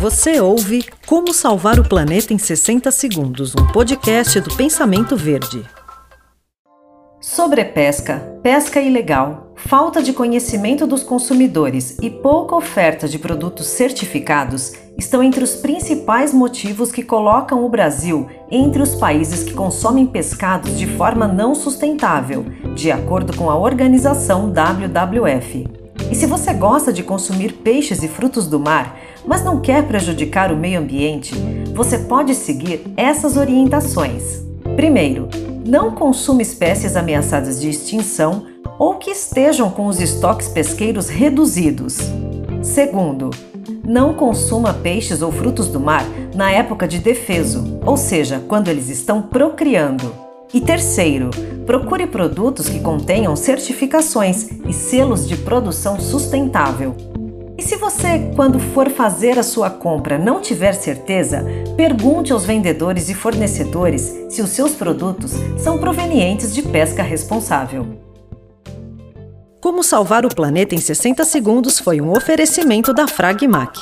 Você ouve Como Salvar o Planeta em 60 Segundos, um podcast do Pensamento Verde. Sobrepesca, pesca ilegal, falta de conhecimento dos consumidores e pouca oferta de produtos certificados estão entre os principais motivos que colocam o Brasil entre os países que consomem pescados de forma não sustentável, de acordo com a organização WWF. E se você gosta de consumir peixes e frutos do mar, mas não quer prejudicar o meio ambiente, você pode seguir essas orientações. Primeiro, não consuma espécies ameaçadas de extinção ou que estejam com os estoques pesqueiros reduzidos. Segundo, não consuma peixes ou frutos do mar na época de defeso, ou seja, quando eles estão procriando. E terceiro, procure produtos que contenham certificações e selos de produção sustentável. E se você, quando for fazer a sua compra, não tiver certeza, pergunte aos vendedores e fornecedores se os seus produtos são provenientes de pesca responsável. Como salvar o planeta em 60 segundos foi um oferecimento da Fragmac.